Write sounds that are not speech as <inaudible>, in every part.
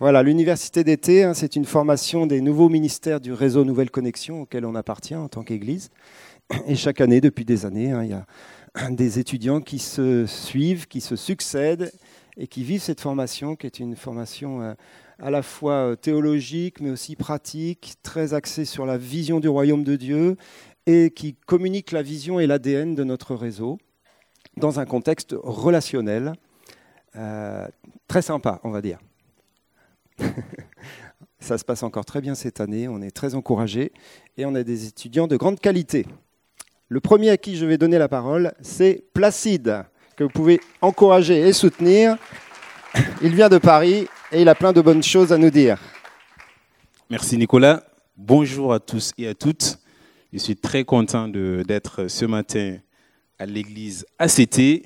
Voilà, l'université d'été, hein, c'est une formation des nouveaux ministères du réseau Nouvelle Connexion auquel on appartient en tant qu'Église. Et chaque année, depuis des années, hein, il y a des étudiants qui se suivent, qui se succèdent et qui vivent cette formation, qui est une formation euh, à la fois euh, théologique, mais aussi pratique, très axée sur la vision du royaume de Dieu, et qui communique la vision et l'ADN de notre réseau dans un contexte relationnel, euh, très sympa, on va dire. <laughs> Ça se passe encore très bien cette année, on est très encouragés et on a des étudiants de grande qualité. Le premier à qui je vais donner la parole, c'est Placide, que vous pouvez encourager et soutenir. Il vient de Paris et il a plein de bonnes choses à nous dire. Merci Nicolas. Bonjour à tous et à toutes. Je suis très content d'être ce matin à l'église ACT.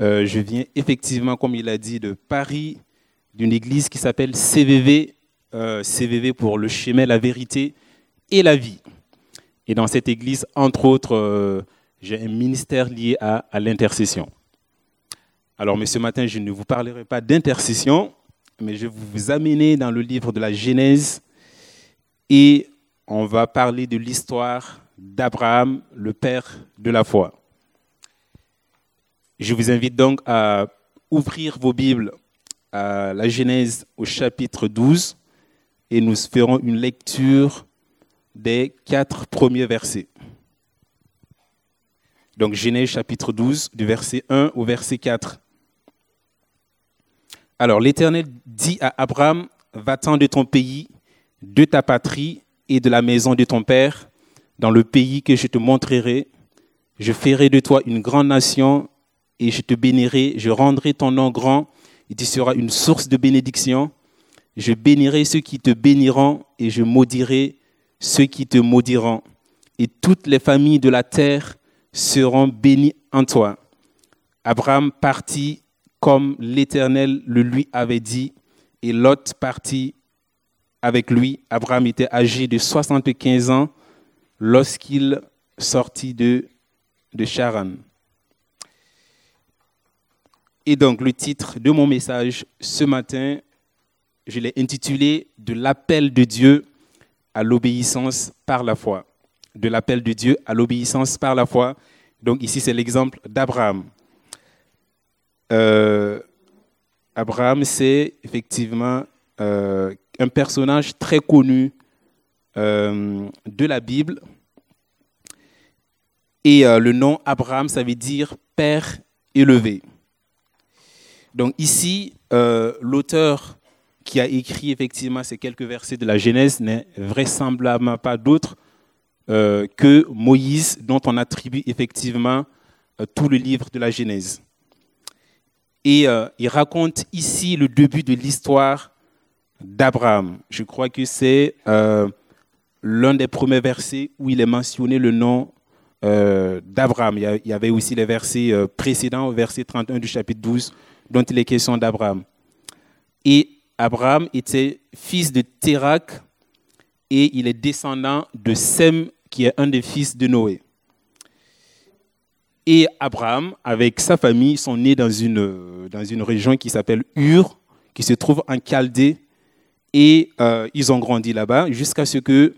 Euh, je viens effectivement, comme il a dit, de Paris, d'une église qui s'appelle CVV, euh, CVV pour le chemin, la vérité et la vie. Et dans cette église, entre autres, euh, j'ai un ministère lié à, l'intercession. Alors, mais ce matin, je ne vous parlerai pas d'intercession, mais je vais vous amener dans le livre de la Genèse et on va parler de l'histoire d'Abraham, le père de la foi. Je vous invite donc à ouvrir vos Bibles à la Genèse au chapitre 12 et nous ferons une lecture des quatre premiers versets. Donc Genèse chapitre 12, du verset 1 au verset 4. Alors l'Éternel dit à Abraham, va-t'en de ton pays, de ta patrie et de la maison de ton père, dans le pays que je te montrerai. Je ferai de toi une grande nation et je te bénirai, je rendrai ton nom grand et tu seras une source de bénédiction. Je bénirai ceux qui te béniront et je maudirai ceux qui te maudiront, et toutes les familles de la terre seront bénies en toi. Abraham partit comme l'Éternel le lui avait dit, et Lot partit avec lui. Abraham était âgé de 75 ans lorsqu'il sortit de, de Charan. Et donc le titre de mon message ce matin, je l'ai intitulé De l'appel de Dieu à l'obéissance par la foi. De l'appel de Dieu à l'obéissance par la foi. Donc ici, c'est l'exemple d'Abraham. Euh, Abraham, c'est effectivement euh, un personnage très connu euh, de la Bible. Et le nom Abraham, ça veut dire Père élevé. Donc ici, l'auteur qui a écrit effectivement ces quelques versets de la Genèse n'est vraisemblablement pas d'autre euh, que Moïse, dont on attribue effectivement euh, tout le livre de la Genèse. Et euh, il raconte ici le début de l'histoire d'Abraham. Je crois que c'est l'un des premiers versets où il est mentionné le nom d'Abraham. Il y avait aussi les versets précédents, au verset 31 du chapitre 12, dont il est question d'Abraham. Et Abraham était fils de Térak et il est descendant de Sem, qui est un des fils de Noé. Et Abraham, avec sa famille, sont nés dans une, dans une région qui s'appelle Ur, qui se trouve en Chaldée. Et euh, ils ont grandi là-bas jusqu'à ce que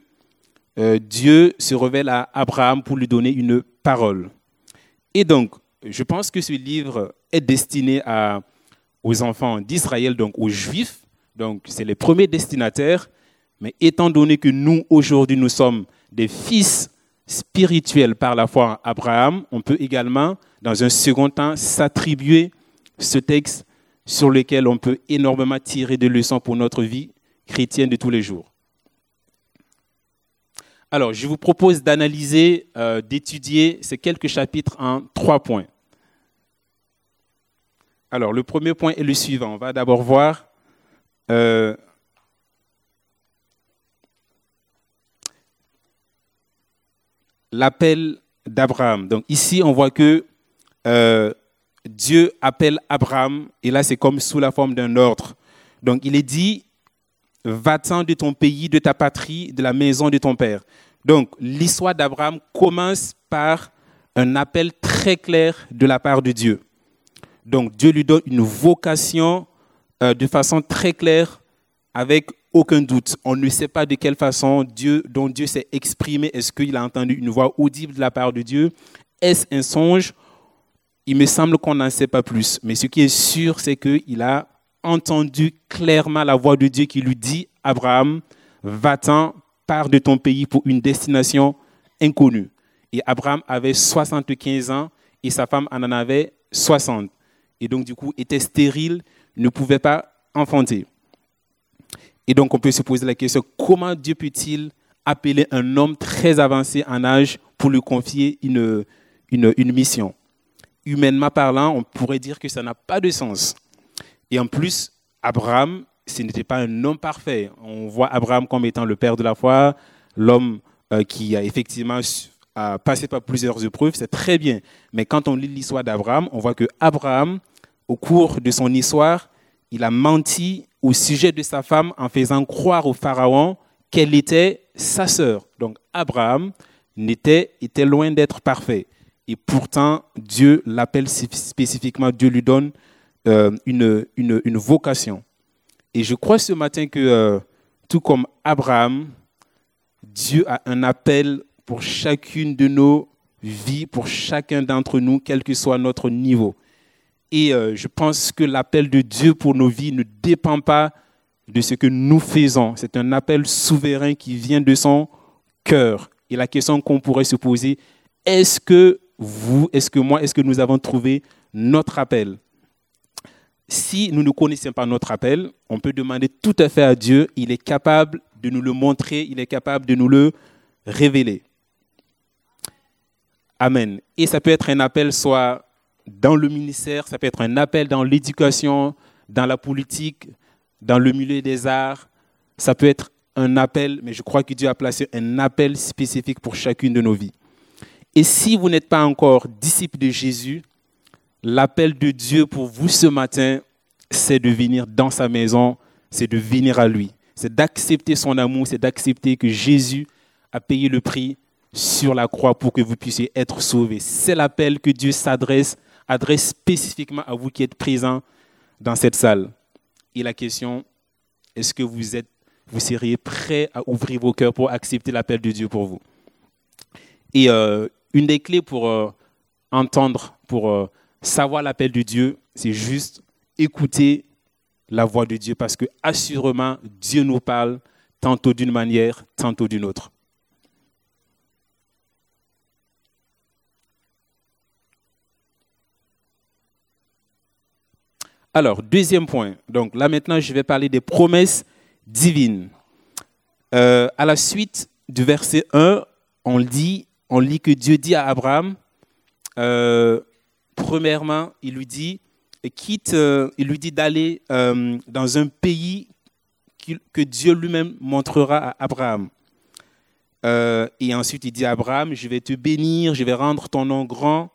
euh, Dieu se révèle à Abraham pour lui donner une parole. Et donc, je pense que ce livre est destiné aux enfants d'Israël, donc aux Juifs, donc, c'est les premiers destinataires. Mais étant donné que nous, aujourd'hui, nous sommes des fils spirituels par la foi en Abraham, on peut également, dans un second temps, s'attribuer ce texte sur lequel on peut énormément tirer des leçons pour notre vie chrétienne de tous les jours. Alors, je vous propose d'analyser, euh, d'étudier ces quelques chapitres en trois points. Alors, le premier point est le suivant. On va d'abord voir euh, l'appel d'Abraham. Donc ici, on voit que euh, Dieu appelle Abraham, et là, c'est comme sous la forme d'un ordre. Donc il est dit, va-t'en de ton pays, de ta patrie, de la maison de ton père. Donc l'histoire d'Abraham commence par un appel très clair de la part de Dieu. Donc Dieu lui donne une vocation euh, de façon très claire avec aucun doute. On ne sait pas de quelle façon Dieu, dont Dieu s'est exprimé. Est-ce qu'il a entendu une voix audible de la part de Dieu? Est-ce un songe? Il me semble qu'on n'en sait pas plus. Mais ce qui est sûr, c'est qu'il a entendu clairement la voix de Dieu qui lui dit, Abraham, va-t'en, pars de ton pays pour une destination inconnue. Et Abraham avait 75 ans et sa femme en avait 60. Et donc, du coup, était stérile, ne pouvait pas enfanter. Et donc, on peut se poser la question, comment Dieu peut-il appeler un homme très avancé en âge pour lui confier une, une, mission? Humainement parlant, on pourrait dire que ça n'a pas de sens. Et en plus, Abraham, ce n'était pas un homme parfait. On voit Abraham comme étant le père de la foi, l'homme euh, qui a effectivement passé par plusieurs épreuves, c'est très bien. Mais quand on lit l'histoire d'Abraham, on voit que Abraham, au cours de son histoire, il a menti au sujet de sa femme en faisant croire au Pharaon qu'elle était sa sœur. Donc Abraham était, était loin d'être parfait. Et pourtant, Dieu l'appelle spécifiquement, Dieu lui donne euh, une, une, une, vocation. Et je crois ce matin que, euh, tout comme Abraham, Dieu a un appel pour chacune de nos vies, pour chacun d'entre nous, quel que soit notre niveau. Et euh, je pense que l'appel de Dieu pour nos vies ne dépend pas de ce que nous faisons. C'est un appel souverain qui vient de son cœur. Et la question qu'on pourrait se poser, est-ce que vous, est-ce que moi, est-ce que nous avons trouvé notre appel? Si nous ne connaissons pas notre appel, on peut demander tout à fait à Dieu. Il est capable de nous le montrer, il est capable de nous le révéler. Amen. Et ça peut être un appel soit dans le ministère, ça peut être un appel dans l'éducation, dans la politique, dans le milieu des arts. Ça peut être un appel, mais je crois que Dieu a placé un appel spécifique pour chacune de nos vies. Et si vous n'êtes pas encore disciple de Jésus, l'appel de Dieu pour vous ce matin, c'est de venir dans sa maison, c'est de venir à lui, c'est d'accepter son amour, c'est d'accepter que Jésus a payé le prix sur la croix pour que vous puissiez être sauvés. C'est l'appel que Dieu s'adresse adresse spécifiquement à vous qui êtes présents dans cette salle. Et la question, est-ce que vous, êtes, vous seriez prêt à ouvrir vos cœurs pour accepter l'appel de Dieu pour vous? Et euh, une des clés pour euh, entendre, pour euh, savoir l'appel de Dieu, c'est juste écouter la voix de Dieu parce que assurément, Dieu nous parle tantôt d'une manière, tantôt d'une autre. Alors, deuxième point. Donc là maintenant, je vais parler des promesses divines. Euh, à la suite du verset 1, on lit, on lit que Dieu dit à Abraham, euh, premièrement, il lui dit, quitte, euh, il lui dit d'aller dans un pays que Dieu lui-même montrera à Abraham. et ensuite, il dit à Abraham, je vais te bénir, je vais rendre ton nom grand,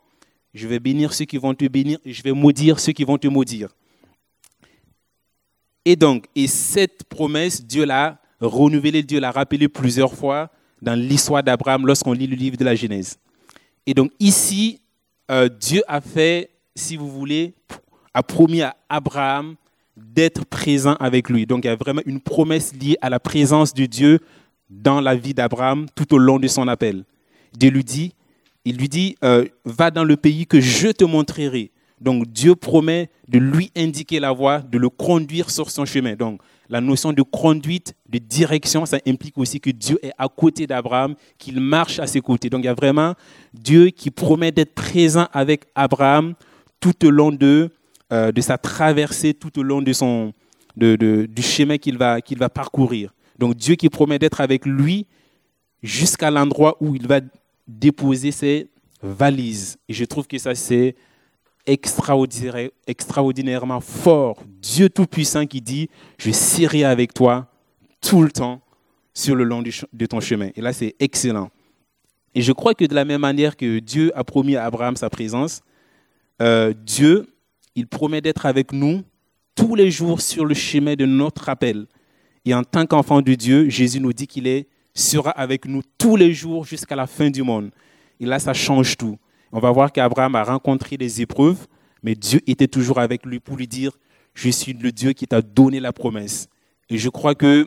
je vais bénir ceux qui vont te bénir je vais maudire ceux qui vont te maudire. Et donc, et cette promesse, Dieu l'a renouvelée, Dieu l'a rappelée plusieurs fois dans l'histoire d'Abraham lorsqu'on lit le livre de la Genèse. Et donc ici, euh, Dieu a fait, si vous voulez, a promis à Abraham d'être présent avec lui. Donc il y a vraiment une promesse liée à la présence de Dieu dans la vie d'Abraham tout au long de son appel. Dieu lui dit, il lui dit, euh, va dans le pays que je te montrerai. Donc Dieu promet de lui indiquer la voie, de le conduire sur son chemin. Donc la notion de conduite, de direction, ça implique aussi que Dieu est à côté d'Abraham, qu'il marche à ses côtés. Donc il y a vraiment Dieu qui promet d'être présent avec Abraham tout au long de, euh, de sa traversée, tout au long de son, du chemin qu'il va, qu'il va parcourir. Donc Dieu qui promet d'être avec lui jusqu'à l'endroit où il va déposer ses valises. Et je trouve que ça, c'est extraordinairement fort, Dieu Tout-Puissant qui dit, je serai avec toi tout le temps sur le long de ton chemin. Et là, c'est excellent. Et je crois que de la même manière que Dieu a promis à Abraham sa présence, euh, Dieu, il promet d'être avec nous tous les jours sur le chemin de notre appel. Et en tant qu'enfant de Dieu, Jésus nous dit qu'il sera avec nous tous les jours jusqu'à la fin du monde. Et là, ça change tout. On va voir qu'Abraham a rencontré des épreuves, mais Dieu était toujours avec lui pour lui dire, je suis le Dieu qui t'a donné la promesse. Et je crois que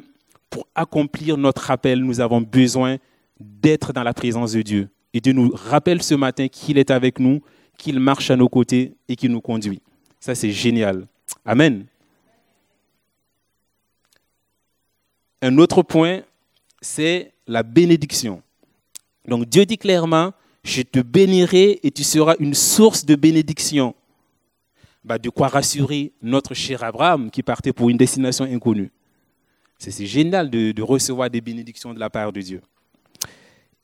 pour accomplir notre appel, nous avons besoin d'être dans la présence de Dieu. Et Dieu nous rappelle ce matin qu'il est avec nous, qu'il marche à nos côtés et qu'il nous conduit. Ça, c'est génial. Amen. Un autre point, c'est la bénédiction. Donc Dieu dit clairement, je te bénirai et tu seras une source de bénédiction. Bah, de quoi rassurer notre cher Abraham qui partait pour une destination inconnue. C'est génial de, recevoir des bénédictions de la part de Dieu.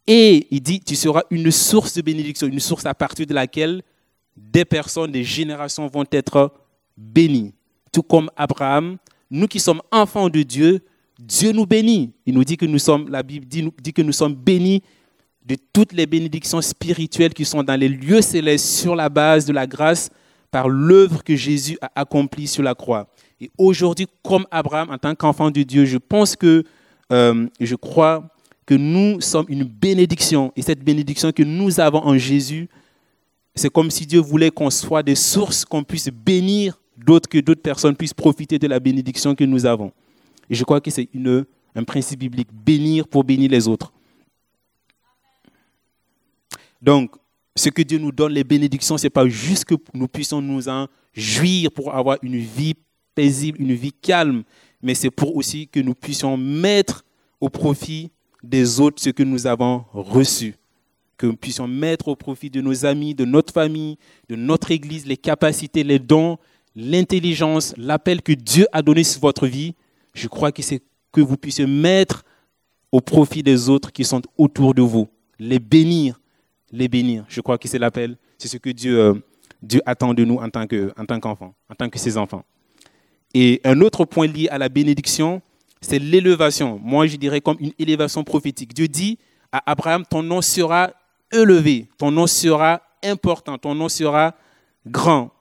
Et il dit, tu seras une source de bénédiction, une source à partir de laquelle des personnes, des générations vont être bénies. Tout comme Abraham, nous qui sommes enfants de Dieu, Dieu nous bénit. Il nous dit que nous sommes, la Bible dit que nous sommes bénis de toutes les bénédictions spirituelles qui sont dans les lieux célestes sur la base de la grâce par l'œuvre que Jésus a accomplie sur la croix. Et aujourd'hui, comme Abraham, en tant qu'enfant de Dieu, je pense que, euh, je crois que nous sommes une bénédiction. Et cette bénédiction que nous avons en Jésus, c'est comme si Dieu voulait qu'on soit des sources, qu'on puisse bénir d'autres, que d'autres personnes puissent profiter de la bénédiction que nous avons. Et je crois que c'est un principe biblique, bénir pour bénir les autres. Donc, ce que Dieu nous donne, les bénédictions, ce n'est pas juste que nous puissions nous en jouir pour avoir une vie paisible, une vie calme, mais c'est pour aussi que nous puissions mettre au profit des autres ce que nous avons reçu. Que nous puissions mettre au profit de nos amis, de notre famille, de notre Église, les capacités, les dons, l'intelligence, l'appel que Dieu a donné sur votre vie. Je crois que c'est que vous puissiez mettre au profit des autres qui sont autour de vous, les bénir, les bénir. Je crois que c'est l'appel, c'est ce que Dieu, euh, Dieu attend de nous en tant qu'enfants, en tant que ses enfants. Et un autre point lié à la bénédiction, c'est l'élévation. Moi, je dirais comme une élévation prophétique. Dieu dit à Abraham, ton nom sera élevé, ton nom sera important, ton nom sera grand.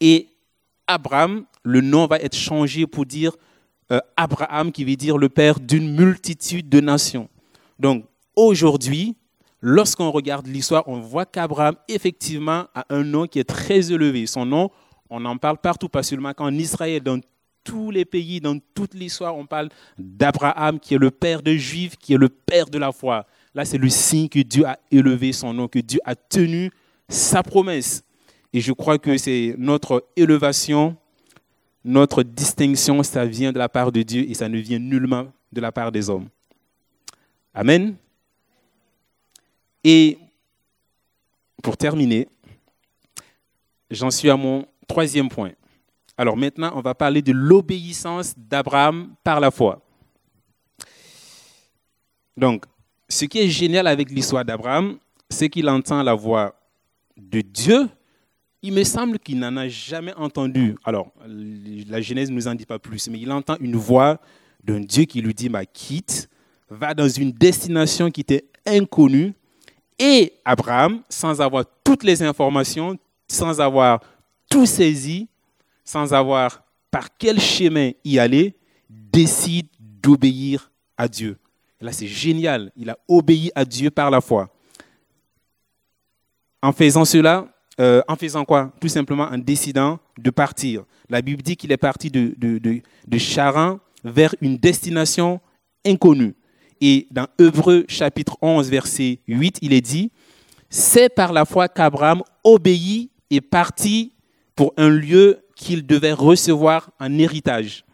Et Abraham, le nom va être changé pour dire euh, Abraham, qui veut dire le père d'une multitude de nations. Donc aujourd'hui, lorsqu'on regarde l'histoire, on voit qu'Abraham, effectivement, a un nom qui est très élevé. Son nom, on en parle partout, pas seulement qu'en Israël, dans tous les pays, dans toute l'histoire, on parle d'Abraham, qui est le père de Juifs, qui est le père de la foi. Là, c'est le signe que Dieu a élevé son nom, que Dieu a tenu sa promesse. Et je crois que c'est notre élévation, notre distinction, ça vient de la part de Dieu et ça ne vient nullement de la part des hommes. Amen. Et pour terminer, j'en suis à mon troisième point. Alors maintenant, on va parler de l'obéissance d'Abraham par la foi. Donc, ce qui est génial avec l'histoire d'Abraham, c'est qu'il entend la voix de Dieu. Il me semble qu'il n'en a jamais entendu. Alors, la Genèse ne nous en dit pas plus, mais il entend une voix d'un Dieu qui lui dit, ma quitte, va dans une destination qui était inconnue, et Abraham, sans avoir toutes les informations, sans avoir tout saisi, sans avoir par quel chemin y aller, décide d'obéir à Dieu. là, c'est génial. Il a obéi à Dieu par la foi. En faisant cela, euh, en faisant quoi? Tout simplement en décidant de partir. La Bible dit qu'il est parti de, de, de, de Charan vers une destination inconnue. Et dans Hebreu chapitre 11, verset 8, il est dit, c'est par la foi qu'Abraham obéit et partit pour un lieu qu'il devait recevoir en héritage.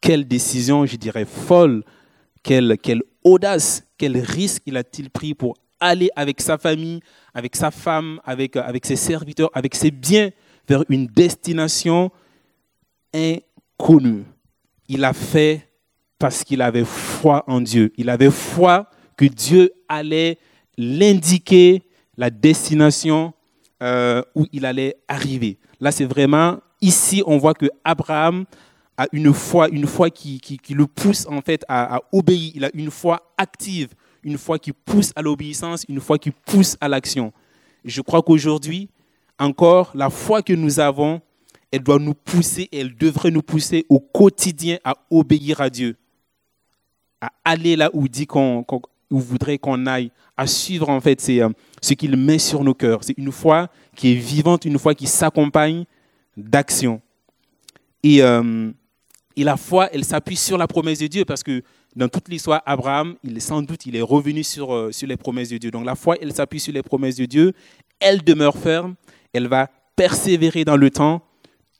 Quelle décision, je dirais, folle, quelle, quelle audace, quel risque il a-t-il pris pour aller avec sa famille, avec sa femme, avec, avec ses serviteurs, avec ses biens vers une destination inconnue. Il a fait parce qu'il avait foi en Dieu. Il avait foi que Dieu allait l'indiquer la destination euh, où il allait arriver. Là, c'est vraiment, ici, on voit que Abraham a une foi, une foi qui, le pousse en fait à, à, obéir. Il a une foi active, une foi qui pousse à l'obéissance, une foi qui pousse à l'action. Je crois qu'aujourd'hui, encore, la foi que nous avons, elle doit nous pousser, elle devrait nous pousser au quotidien à obéir à Dieu à aller là où dit qu'on voudrait qu'on aille, à suivre en fait euh, ce qu'il met sur nos cœurs. C'est une foi qui est vivante, une foi qui s'accompagne d'action. Et euh, Et la foi, elle s'appuie sur la promesse de Dieu parce que dans toute l'histoire, Abraham, il sans doute, il est revenu sur, euh, sur les promesses de Dieu. Donc la foi, elle s'appuie sur les promesses de Dieu. Elle demeure ferme. Elle va persévérer dans le temps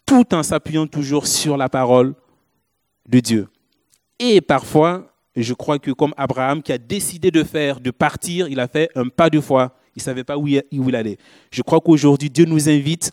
tout en s'appuyant toujours sur la parole de Dieu. Et parfois, je crois que comme Abraham qui a décidé de faire, de partir, il a fait un pas de foi. Il ne savait pas où il allait. Je crois qu'aujourd'hui, Dieu nous invite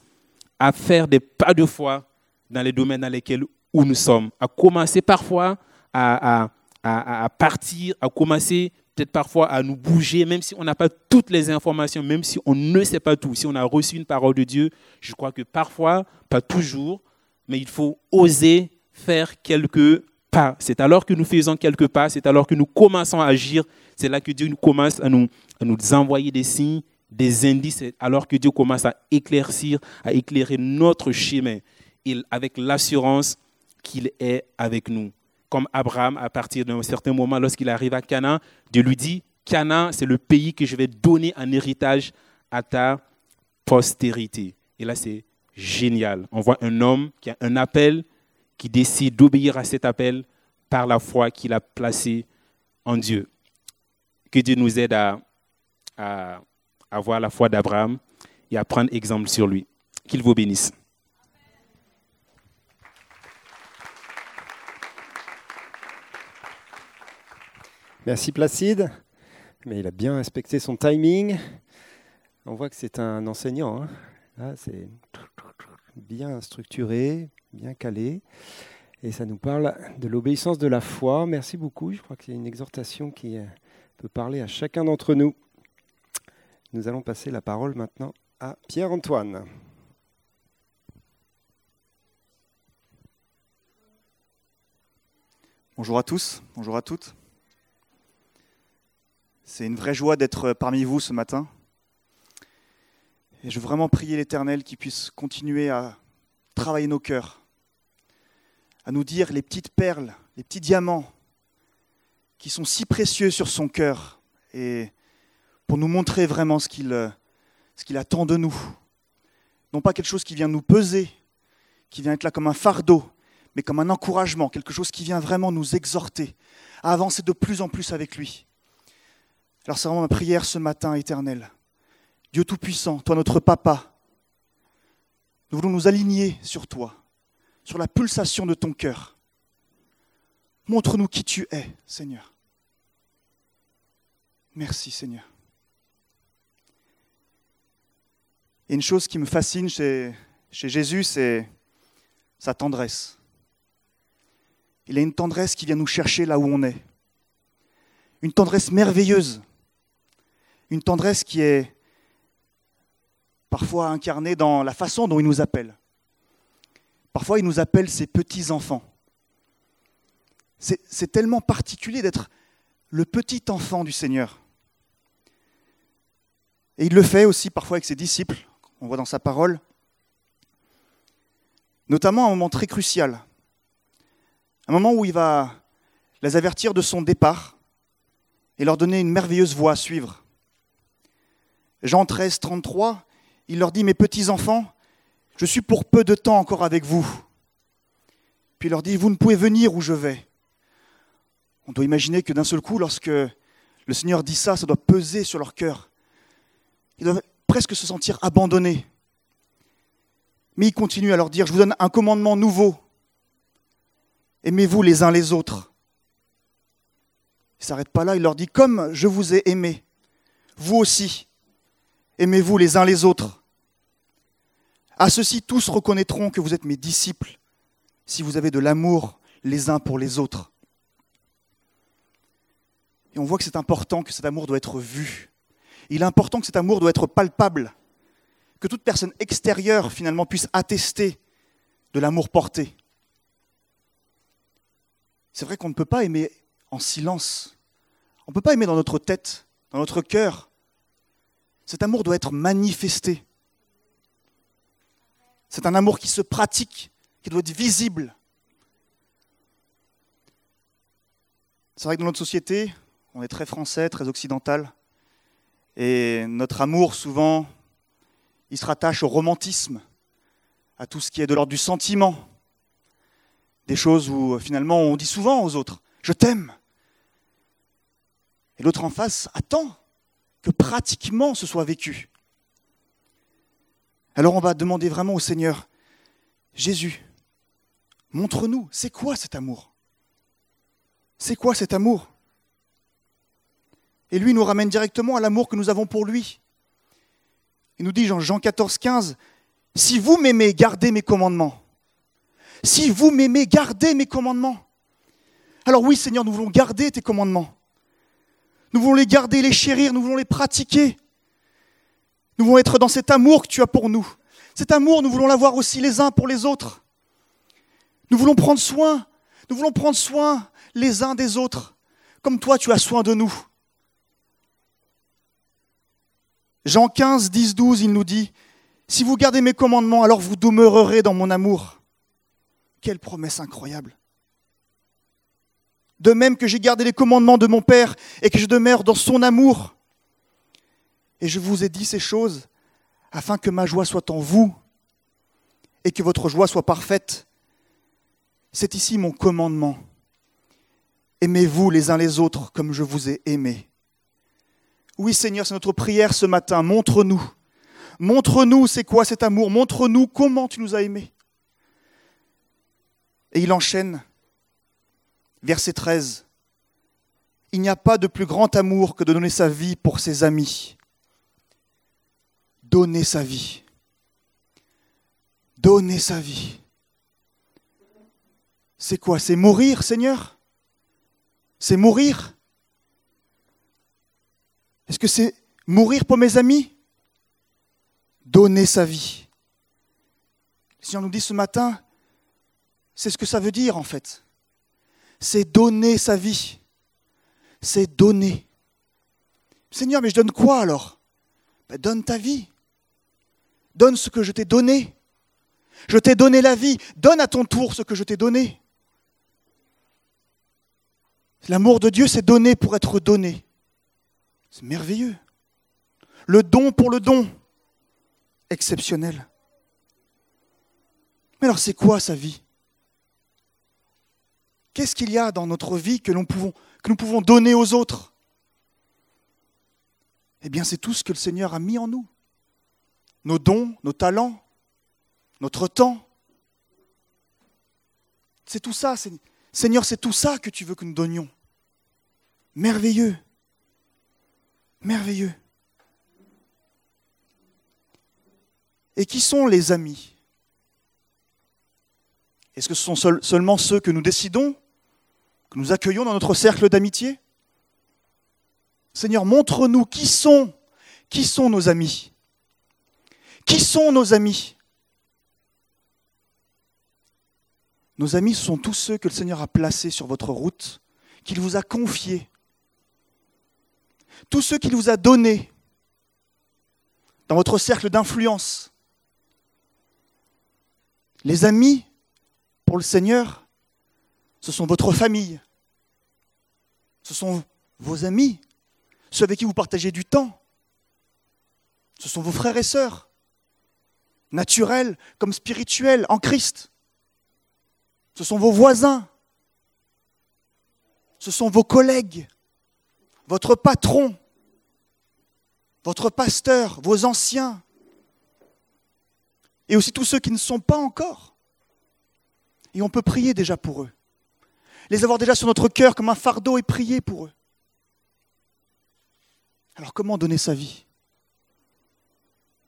à faire des pas de foi dans les domaines dans lesquels où nous sommes, à commencer parfois à, à, à partir, à commencer peut-être parfois à nous bouger, même si on n'a pas toutes les informations, même si on ne sait pas tout, si on a reçu une parole de Dieu, je crois que parfois, pas toujours, mais il faut oser faire quelques C'est alors que nous faisons quelques pas, c'est alors que nous commençons à agir, c'est là que Dieu nous commence à nous, envoyer des signes, des indices, alors que Dieu commence à éclaircir, à éclairer notre chemin, avec l'assurance qu'il est avec nous. Comme Abraham, à partir d'un certain moment, lorsqu'il arrive à Canaan, Dieu lui dit, Canaan, c'est le pays que je vais donner en héritage à ta postérité. Et là, c'est génial. On voit un homme qui a un appel, qui décide d'obéir à cet appel par la foi qu'il a placée en Dieu. Que Dieu nous aide à, avoir la foi d'Abraham et à prendre exemple sur lui. Qu'il vous bénisse. Merci Placide. Mais il a bien respecté son timing. On voit que c'est un enseignant. Hein. c'est bien structuré, bien calé. Et ça nous parle de l'obéissance de la foi. Merci beaucoup. Je crois que c'est une exhortation qui euh, peut parler à chacun d'entre nous. Nous allons passer la parole maintenant à Pierre-Antoine. Bonjour à tous, bonjour à toutes. C'est une vraie joie d'être parmi vous ce matin. Et je veux vraiment prier l'Éternel qui puisse continuer à travailler nos cœurs, à nous dire les petites perles, les petits diamants qui sont si précieux sur son cœur et pour nous montrer vraiment ce qu'il attend de nous. Non pas quelque chose qui vient nous peser, qui vient être là comme un fardeau, mais comme un encouragement, quelque chose qui vient vraiment nous exhorter à avancer de plus en plus avec lui. Alors c'est vraiment ma prière ce matin, éternel. Dieu Tout-Puissant, toi notre Papa, nous voulons nous aligner sur toi, sur la pulsation de ton cœur. Montre-nous qui tu es, Seigneur. Merci, Seigneur. Et une chose qui me fascine chez, chez Jésus, c'est sa tendresse. Il a une tendresse qui vient nous chercher là où on est. Une tendresse merveilleuse une tendresse qui est parfois incarnée dans la façon dont il nous appelle. Parfois, il nous appelle ses petits-enfants. C'est tellement particulier d'être le petit enfant du Seigneur. Et il le fait aussi parfois avec ses disciples, on voit dans sa parole, notamment à un moment très crucial, un moment où il va les avertir de son départ et leur donner une merveilleuse voie à suivre. Jean 13, 33, il leur dit, mes petits-enfants, je suis pour peu de temps encore avec vous. Puis il leur dit, vous ne pouvez venir où je vais. On doit imaginer que d'un seul coup, lorsque le Seigneur dit ça, ça doit peser sur leur cœur. Ils doivent presque se sentir abandonnés. Mais il continue à leur dire, je vous donne un commandement nouveau. Aimez-vous les uns les autres. Il ne s'arrête pas là, il leur dit, comme je vous ai aimé, vous aussi, Aimez-vous les uns les autres. À ceci, tous reconnaîtront que vous êtes mes disciples si vous avez de l'amour les uns pour les autres. Et on voit que c'est important que cet amour doit être vu. Il est important que cet amour doit être palpable, que toute personne extérieure finalement puisse attester de l'amour porté. C'est vrai qu'on ne peut pas aimer en silence. On ne peut pas aimer dans notre tête, dans notre cœur, cet amour doit être manifesté. C'est un amour qui se pratique, qui doit être visible. C'est vrai que dans notre société, on est très français, très occidental, et notre amour, souvent, il se rattache au romantisme, à tout ce qui est de l'ordre du sentiment. Des choses où euh, finalement on dit souvent aux autres, je t'aime. Et l'autre en face attend que pratiquement ce soit vécu. Alors on va demander vraiment au Seigneur, Jésus, montre-nous, c'est quoi cet amour? C'est quoi cet amour? Et lui nous ramène directement à l'amour que nous avons pour lui. Il nous dit Jean 14, 15, Si vous m'aimez, gardez mes commandements. Si vous m'aimez, gardez mes commandements. Alors oui, Seigneur, nous voulons garder tes commandements. Nous voulons les garder, les chérir, nous voulons les pratiquer. Nous voulons être dans cet amour que tu as pour nous. Cet amour, nous voulons l'avoir aussi les uns pour les autres. Nous voulons prendre soin, nous voulons prendre soin les uns des autres, comme toi tu as soin de nous. Jean 15, 10, 12, il nous dit, Si vous gardez mes commandements, alors vous demeurerez dans mon amour. Quelle promesse incroyable. De même que j'ai gardé les commandements de mon Père et que je demeure dans son amour. Et je vous ai dit ces choses afin que ma joie soit en vous et que votre joie soit parfaite. C'est ici mon commandement. Aimez-vous les uns les autres comme je vous ai aimés. Oui Seigneur, c'est notre prière ce matin. Montre-nous. Montre-nous c'est quoi cet amour. Montre-nous comment tu nous as aimés. Et il enchaîne. Verset 13. Il n'y a pas de plus grand amour que de donner sa vie pour ses amis. Donner sa vie. Donner sa vie. C'est quoi? C'est mourir, Seigneur? C'est mourir? Est-ce que c'est mourir pour mes amis? Donner sa vie. Le Seigneur nous dit ce matin, c'est ce que ça veut dire en fait. C'est donner sa vie. C'est donner. Seigneur, mais je donne quoi alors? Ben, Donne ta vie. Donne ce que je t'ai donné. Je t'ai donné la vie. Donne à ton tour ce que je t'ai donné. L'amour de Dieu, c'est donner pour être donné. C'est merveilleux. Le don pour le don. Exceptionnel. Mais alors c'est quoi sa vie? Qu'est-ce qu'il y a dans notre vie que nous pouvons donner aux autres? Eh bien c'est tout ce que le Seigneur a mis en nous. Nos dons, nos talents, notre temps. C'est tout ça. Seigneur, c'est tout ça que tu veux que nous donnions. Merveilleux. Merveilleux. Et qui sont les amis? Est-ce que ce sont seulement ceux que nous décidons, que nous accueillons dans notre cercle d'amitié? Seigneur, montre-nous qui sont, qui sont nos amis. Qui sont nos amis? Nos amis sont tous ceux que le Seigneur a placés sur votre route, qu'il vous a confiés tous ceux qu'il vous a donnés dans votre cercle d'influence. Les amis, pour le Seigneur, ce sont votre famille. Ce sont vos amis, ceux avec qui vous partagez du temps. Ce sont vos frères et sœurs, naturels comme spirituels, en Christ. Ce sont vos voisins. Ce sont vos collègues votre patron, votre pasteur, vos anciens, et aussi tous ceux qui ne sont pas encore. Et on peut prier déjà pour eux. Les avoir déjà sur notre cœur comme un fardeau et prier pour eux. Alors comment donner sa vie?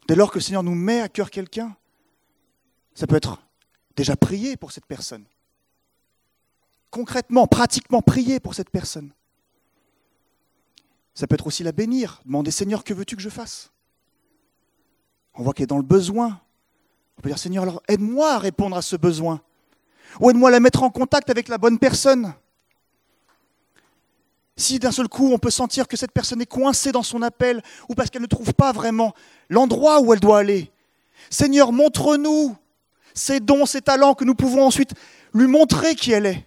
Dès lors que le Seigneur nous met à cœur quelqu'un, ça peut être déjà prier pour cette personne. Concrètement, pratiquement prier pour cette personne. Ça peut être aussi la bénir, demander Seigneur, que veux-tu que je fasse? On voit qu'elle est dans le besoin. On peut dire Seigneur, alors aide-moi à répondre à ce besoin. Ou aide-moi à la mettre en contact avec la bonne personne. Si d'un seul coup on peut sentir que cette personne est coincée dans son appel ou parce qu'elle ne trouve pas vraiment l'endroit où elle doit aller, Seigneur, montre-nous ces dons, ces talents que nous pouvons ensuite lui montrer qui elle est,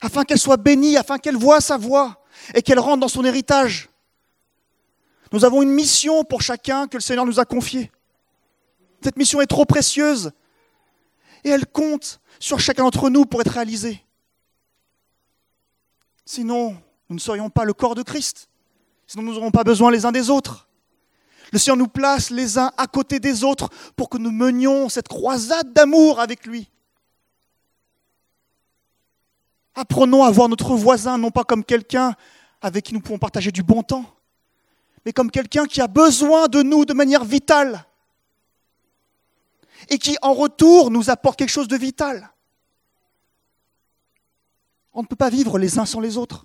afin qu'elle soit bénie, afin qu'elle voie sa voix et qu'elle rentre dans son héritage. Nous avons une mission pour chacun que le Seigneur nous a confiée. Cette mission est trop précieuse. Et elle compte sur chacun d'entre nous pour être réalisée. Sinon, nous ne serions pas le corps de Christ. Sinon, nous n'aurons pas besoin les uns des autres. Le Seigneur nous place les uns à côté des autres pour que nous menions cette croisade d'amour avec lui. Apprenons à voir notre voisin non pas comme quelqu'un avec qui nous pouvons partager du bon temps, mais comme quelqu'un qui a besoin de nous de manière vitale et qui en retour nous apporte quelque chose de vital. On ne peut pas vivre les uns sans les autres.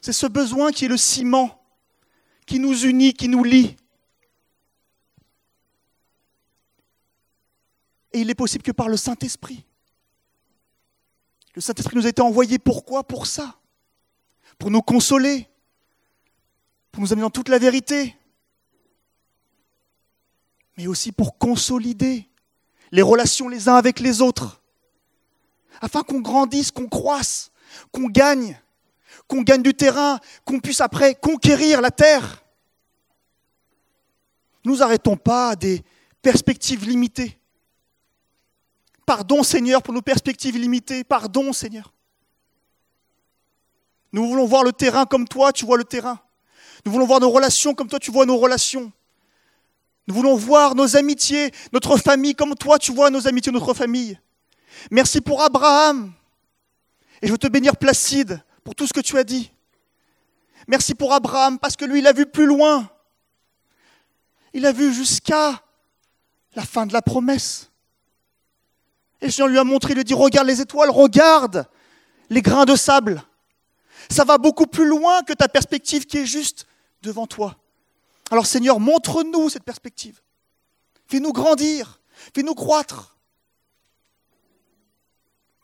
C'est ce besoin qui est le ciment, qui nous unit, qui nous lie. Et il est possible que par le Saint-Esprit. Le Saint-Esprit nous a été envoyé pourquoi? Pour ça. Pour nous consoler, pour nous amener dans toute la vérité, mais aussi pour consolider les relations les uns avec les autres, afin qu'on grandisse, qu'on croisse, qu'on gagne, qu'on gagne du terrain, qu'on puisse après conquérir la terre. Nous arrêtons pas des perspectives limitées. Pardon Seigneur pour nos perspectives limitées. Pardon Seigneur. Nous voulons voir le terrain comme toi, tu vois le terrain. Nous voulons voir nos relations comme toi, tu vois nos relations. Nous voulons voir nos amitiés, notre famille comme toi, tu vois nos amitiés, notre famille. Merci pour Abraham. Et je veux te bénir Placide pour tout ce que tu as dit. Merci pour Abraham parce que lui, il a vu plus loin. Il a vu jusqu'à la fin de la promesse. Et le Seigneur lui a montré, il lui a dit, regarde les étoiles, regarde les grains de sable. Ça va beaucoup plus loin que ta perspective qui est juste devant toi. Alors Seigneur, montre-nous cette perspective. Fais-nous grandir, fais-nous croître.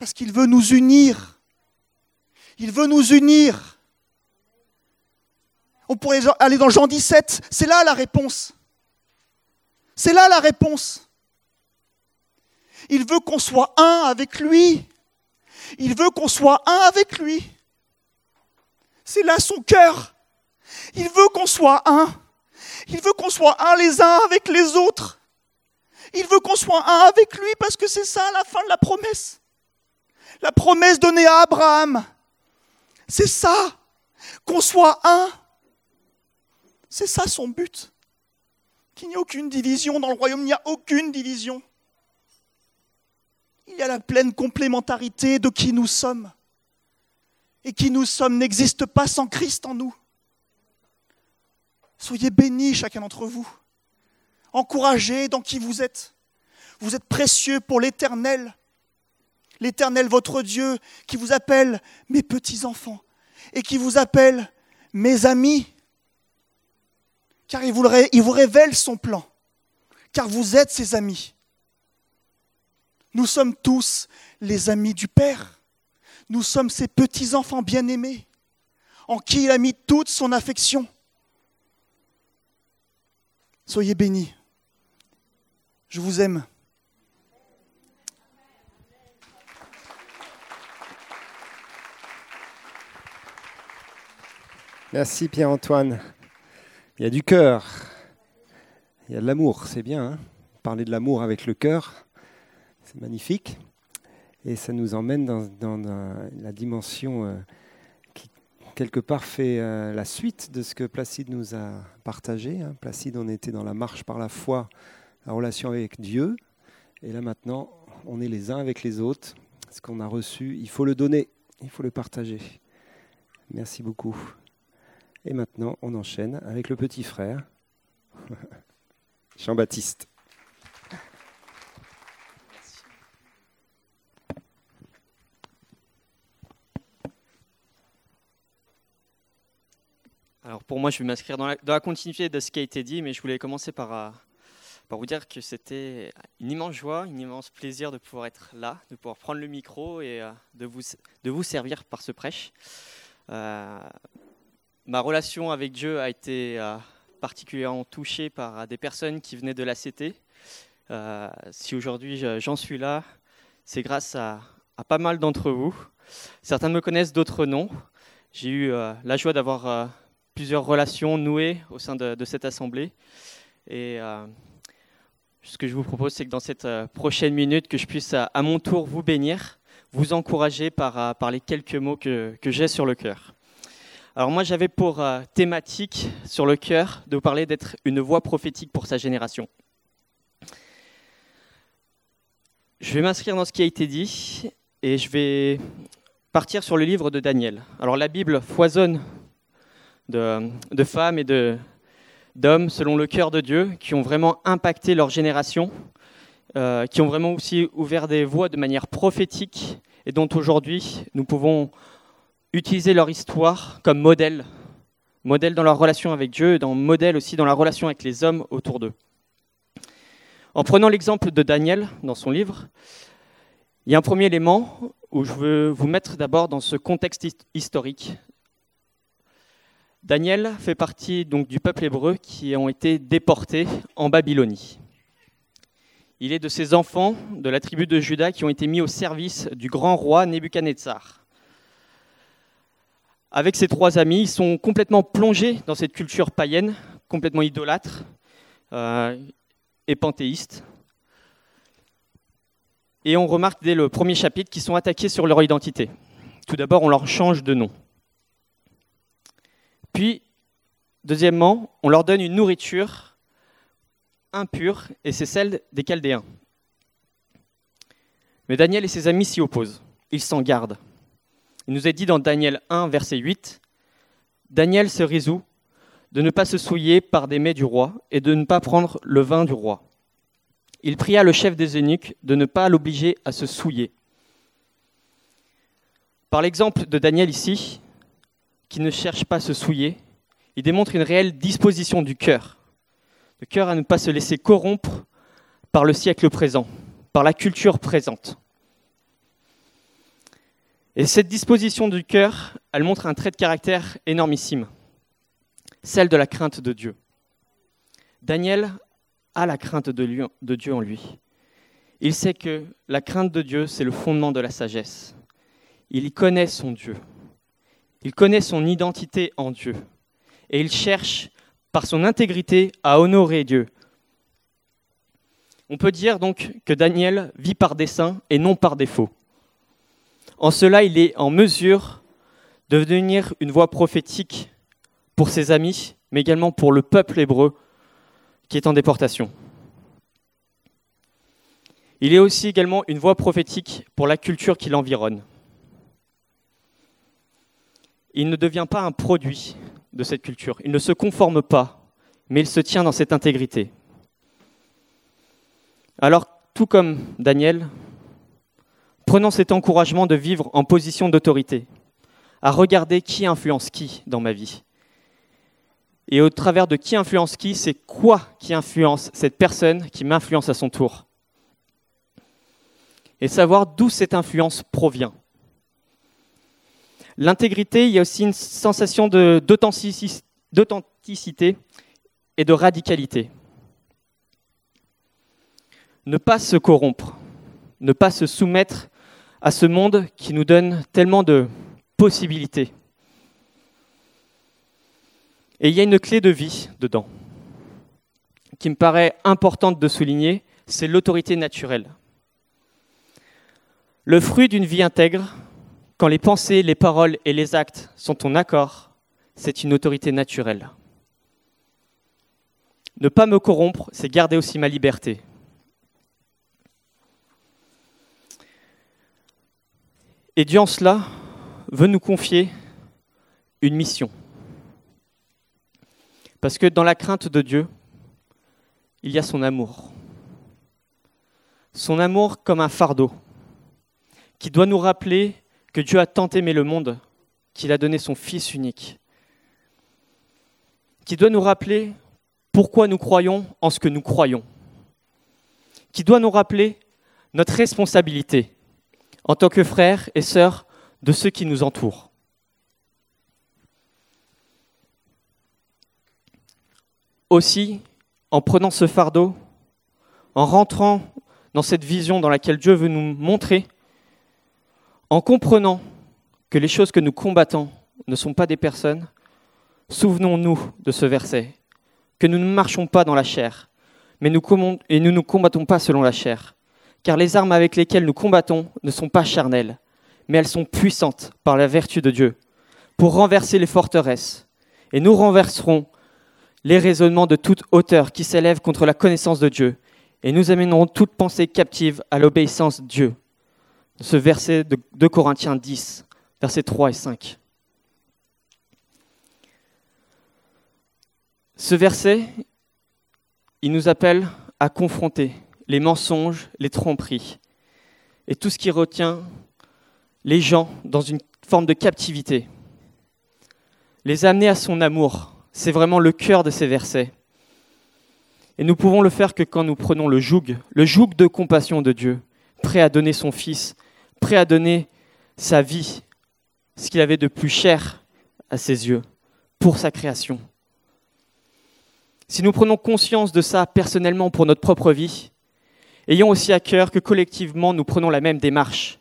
Parce qu'il veut nous unir. Il veut nous unir. On pourrait aller dans Jean 17, c'est là la réponse. C'est là la réponse. Il veut qu'on soit un avec lui. Il veut qu'on soit un avec lui. C'est là son cœur. Il veut qu'on soit un. Il veut qu'on soit un les uns avec les autres. Il veut qu'on soit un avec lui parce que c'est ça la fin de la promesse. La promesse donnée à Abraham. C'est ça. Qu'on soit un. C'est ça son but. Qu'il n'y ait aucune division dans le royaume, il n'y a aucune division. Il y a la pleine complémentarité de qui nous sommes. Et qui nous sommes n'existe pas sans Christ en nous. Soyez bénis chacun d'entre vous. Encouragés dans qui vous êtes. Vous êtes précieux pour l'Éternel. L'Éternel, votre Dieu, qui vous appelle mes petits-enfants et qui vous appelle mes amis. Car il vous, révèle son plan. Car vous êtes ses amis. Nous sommes tous les amis du Père. Nous sommes ses petits-enfants bien-aimés, en qui il a mis toute son affection. Soyez bénis. Je vous aime. Merci Pierre-Antoine. Il y a du cœur, il y a de l'amour, c'est bien. Hein Parler de l'amour avec le cœur, c'est magnifique. Et ça nous emmène dans, la dimension euh, qui, quelque part, fait euh, la suite de ce que Placide nous a partagé. Hein. Placide, on était dans la marche par la foi, la relation avec Dieu. Et là, maintenant, on est les uns avec les autres. Ce qu'on a reçu, il faut le donner, il faut le partager. Merci beaucoup. Et maintenant, on enchaîne avec le petit frère, <laughs> Jean-Baptiste. Alors pour moi, je vais m'inscrire dans la, continuité de ce qui a été dit, mais je voulais commencer par, euh, vous dire que c'était une immense joie, un immense plaisir de pouvoir être là, de pouvoir prendre le micro et euh, de, vous, de vous servir par ce prêche. Euh, ma relation avec Dieu a été particulièrement touchée par des personnes qui venaient de la CT. si aujourd'hui j'en suis là, c'est grâce à, pas mal d'entre vous. Certains me connaissent, d'autres non. J'ai eu la joie d'avoir plusieurs relations nouées au sein de, cette assemblée. Et euh, ce que je vous propose, c'est que dans cette euh, prochaine minute, que je puisse à, mon tour vous bénir, vous encourager par, euh, les quelques mots que j'ai sur le cœur. Alors moi, j'avais pour euh, thématique sur le cœur de vous parler d'être une voix prophétique pour sa génération. Je vais m'inscrire dans ce qui a été dit et je vais partir sur le livre de Daniel. Alors la Bible foisonne de, de femmes et d'hommes selon le cœur de Dieu qui ont vraiment impacté leur génération, euh, qui ont vraiment aussi ouvert des voies de manière prophétique et dont aujourd'hui nous pouvons utiliser leur histoire comme modèle, modèle dans leur relation avec Dieu et modèle aussi dans la relation avec les hommes autour d'eux. En prenant l'exemple de Daniel dans son livre, il y a un premier élément où je veux vous mettre d'abord dans ce contexte historique Daniel fait partie donc du peuple hébreu qui ont été déportés en Babylonie. Il est de ces enfants de la tribu de Juda qui ont été mis au service du grand roi Nebuchadnezzar. Avec ses trois amis, ils sont complètement plongés dans cette culture païenne, complètement idolâtre euh, et panthéiste. Et on remarque dès le premier chapitre qu'ils sont attaqués sur leur identité. Tout d'abord, on leur change de nom. Puis, deuxièmement, on leur donne une nourriture impure, et c'est celle des Chaldéens. Mais Daniel et ses amis s'y opposent. Ils s'en gardent. Il nous est dit dans Daniel 1, verset 8, Daniel se résout de ne pas se souiller par des mets du roi et de ne pas prendre le vin du roi. Il pria le chef des eunuques de ne pas l'obliger à se souiller. Par l'exemple de Daniel ici, qui ne cherche pas à se souiller, il démontre une réelle disposition du cœur. Le cœur à ne pas se laisser corrompre par le siècle présent, par la culture présente. Et cette disposition du cœur, elle montre un trait de caractère énormissime, celle de la crainte de Dieu. Daniel a la crainte de, de Dieu en lui. Il sait que la crainte de Dieu, c'est le fondement de la sagesse. Il connaît son Dieu. Il connaît son identité en Dieu et il cherche par son intégrité à honorer Dieu. On peut dire donc que Daniel vit par dessein et non par défaut. En cela, il est en mesure de devenir une voix prophétique pour ses amis, mais également pour le peuple hébreu qui est en déportation. Il est aussi également une voix prophétique pour la culture qui l'environne il ne devient pas un produit de cette culture. Il ne se conforme pas, mais il se tient dans cette intégrité. Alors, tout comme Daniel, prenons cet encouragement de vivre en position d'autorité, à regarder qui influence qui dans ma vie. Et au travers de qui influence qui, c'est quoi qui influence cette personne qui m'influence à son tour. Et savoir d'où cette influence provient. L'intégrité, il y a aussi une sensation d'authenticité et de radicalité. Ne pas se corrompre, ne pas se soumettre à ce monde qui nous donne tellement de possibilités. Et il y a une clé de vie dedans, qui me paraît importante de souligner, c'est l'autorité naturelle. Le fruit d'une vie intègre, quand les pensées, les paroles et les actes sont en accord, c'est une autorité naturelle. Ne pas me corrompre, c'est garder aussi ma liberté. Et Dieu en cela veut nous confier une mission. Parce que dans la crainte de Dieu, il y a son amour. Son amour comme un fardeau qui doit nous rappeler que Dieu a tant aimé le monde qu'il a donné son Fils unique, qui doit nous rappeler pourquoi nous croyons en ce que nous croyons, qui doit nous rappeler notre responsabilité en tant que frères et sœurs de ceux qui nous entourent. Aussi, en prenant ce fardeau, en rentrant dans cette vision dans laquelle Dieu veut nous montrer en comprenant que les choses que nous combattons ne sont pas des personnes, souvenons-nous de ce verset, que nous ne marchons pas dans la chair, mais nous et nous ne combattons pas selon la chair. Car les armes avec lesquelles nous combattons ne sont pas charnelles, mais elles sont puissantes par la vertu de Dieu, pour renverser les forteresses. Et nous renverserons les raisonnements de toute hauteur qui s'élèvent contre la connaissance de Dieu, et nous amènerons toute pensée captive à l'obéissance de Dieu. Ce verset de 2 Corinthiens 10, versets 3 et 5. Ce verset, il nous appelle à confronter les mensonges, les tromperies et tout ce qui retient les gens dans une forme de captivité. Les amener à son amour, c'est vraiment le cœur de ces versets. Et nous pouvons le faire que quand nous prenons le joug, le joug de compassion de Dieu, prêt à donner son Fils, prêt à donner sa vie, ce qu'il avait de plus cher à ses yeux, pour sa création. Si nous prenons conscience de ça personnellement pour notre propre vie, ayons aussi à cœur que collectivement nous prenons la même démarche.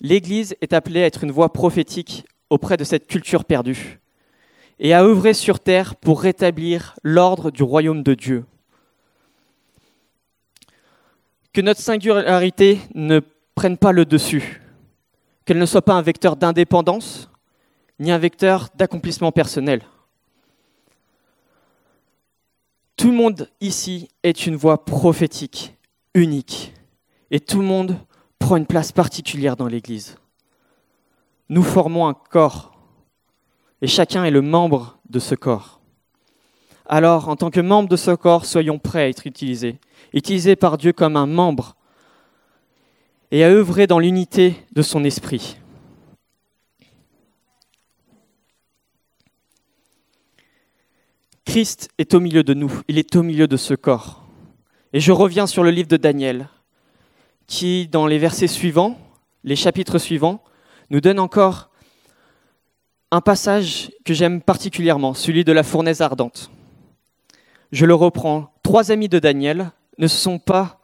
L'Église est appelée à être une voix prophétique auprès de cette culture perdue et à œuvrer sur terre pour rétablir l'ordre du royaume de Dieu. Que notre singularité ne prenne pas le dessus, qu'elle ne soit pas un vecteur d'indépendance, ni un vecteur d'accomplissement personnel. Tout le monde ici est une voix prophétique, unique, et tout le monde prend une place particulière dans l'Église. Nous formons un corps, et chacun est le membre de ce corps. Alors, en tant que membre de ce corps, soyons prêts à être utilisés, utilisés par Dieu comme un membre, et à œuvrer dans l'unité de son esprit. Christ est au milieu de nous, il est au milieu de ce corps. Et je reviens sur le livre de Daniel, qui, dans les versets suivants, les chapitres suivants, nous donne encore un passage que j'aime particulièrement, celui de la fournaise ardente. Je le reprends. Trois amis de Daniel ne se sont pas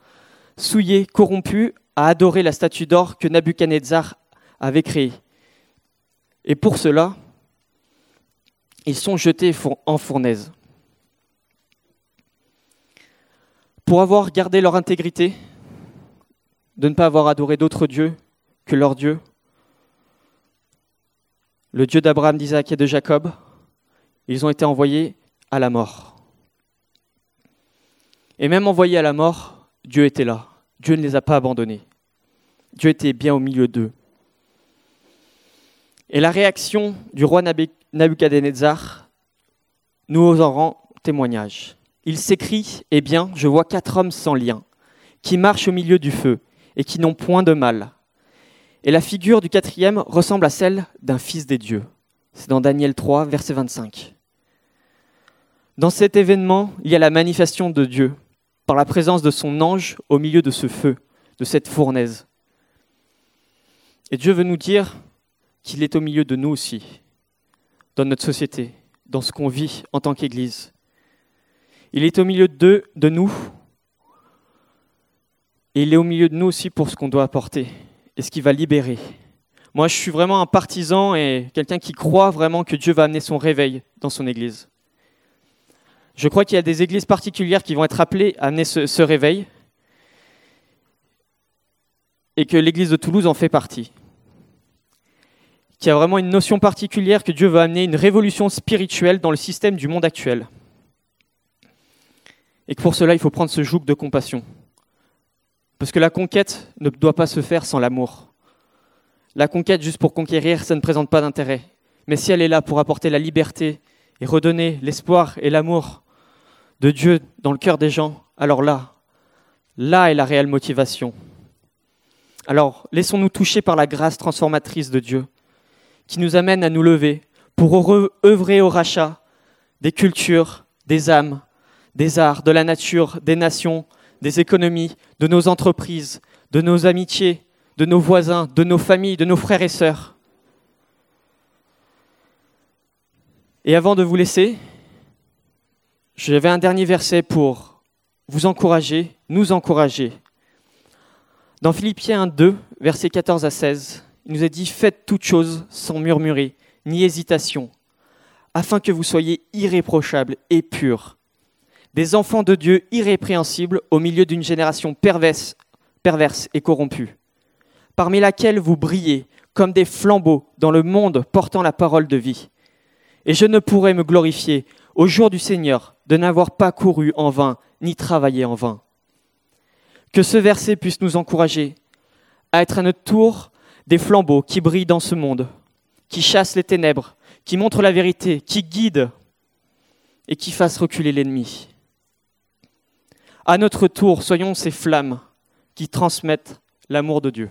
souillés, corrompus à adorer la statue d'or que Nabuchodonosor avait créée. Et pour cela, ils sont jetés en fournaise. Pour avoir gardé leur intégrité, de ne pas avoir adoré d'autres dieux que leur Dieu, le Dieu d'Abraham, d'Isaac et de Jacob, ils ont été envoyés à la mort. Et même envoyés à la mort, Dieu était là. Dieu ne les a pas abandonnés. Dieu était bien au milieu d'eux. Et la réaction du roi Nabuchodonosor nous en rend témoignage. Il s'écrie Eh bien, je vois quatre hommes sans lien, qui marchent au milieu du feu, et qui n'ont point de mal. Et la figure du quatrième ressemble à celle d'un fils des dieux. C'est dans Daniel 3, verset 25. Dans cet événement, il y a la manifestation de Dieu, par la présence de son ange au milieu de ce feu, de cette fournaise. Et Dieu veut nous dire qu'il est au milieu de nous aussi, dans notre société, dans ce qu'on vit en tant qu'Église. Il est au milieu de, de nous, et il est au milieu de nous aussi pour ce qu'on doit apporter et ce qui va libérer. Moi, je suis vraiment un partisan et quelqu'un qui croit vraiment que Dieu va amener son réveil dans son Église. Je crois qu'il y a des églises particulières qui vont être appelées à amener ce, réveil et que l'Église de Toulouse en fait partie qu'il y a vraiment une notion particulière que Dieu veut amener, une révolution spirituelle dans le système du monde actuel. Et que pour cela, il faut prendre ce joug de compassion. Parce que la conquête ne doit pas se faire sans l'amour. La conquête juste pour conquérir, ça ne présente pas d'intérêt. Mais si elle est là pour apporter la liberté et redonner l'espoir et l'amour de Dieu dans le cœur des gens, alors là, là est la réelle motivation. Alors, laissons-nous toucher par la grâce transformatrice de Dieu qui nous amène à nous lever pour œuvrer au rachat des cultures, des âmes, des arts, de la nature, des nations, des économies, de nos entreprises, de nos amitiés, de nos voisins, de nos familles, de nos frères et sœurs. Et avant de vous laisser, j'avais un dernier verset pour vous encourager, nous encourager. Dans Philippiens 2, versets 14 à 16, il nous a dit Faites toutes choses sans murmurer, ni hésitation, afin que vous soyez irréprochables et purs, des enfants de Dieu irrépréhensibles au milieu d'une génération perverse, et corrompue, parmi laquelle vous brillez comme des flambeaux dans le monde portant la parole de vie. Et je ne pourrai me glorifier au jour du Seigneur de n'avoir pas couru en vain ni travaillé en vain. Que ce verset puisse nous encourager à être à notre tour des flambeaux qui brillent dans ce monde, qui chassent les ténèbres, qui montrent la vérité, qui guident et qui fassent reculer l'ennemi. À notre tour, soyons ces flammes qui transmettent l'amour de Dieu.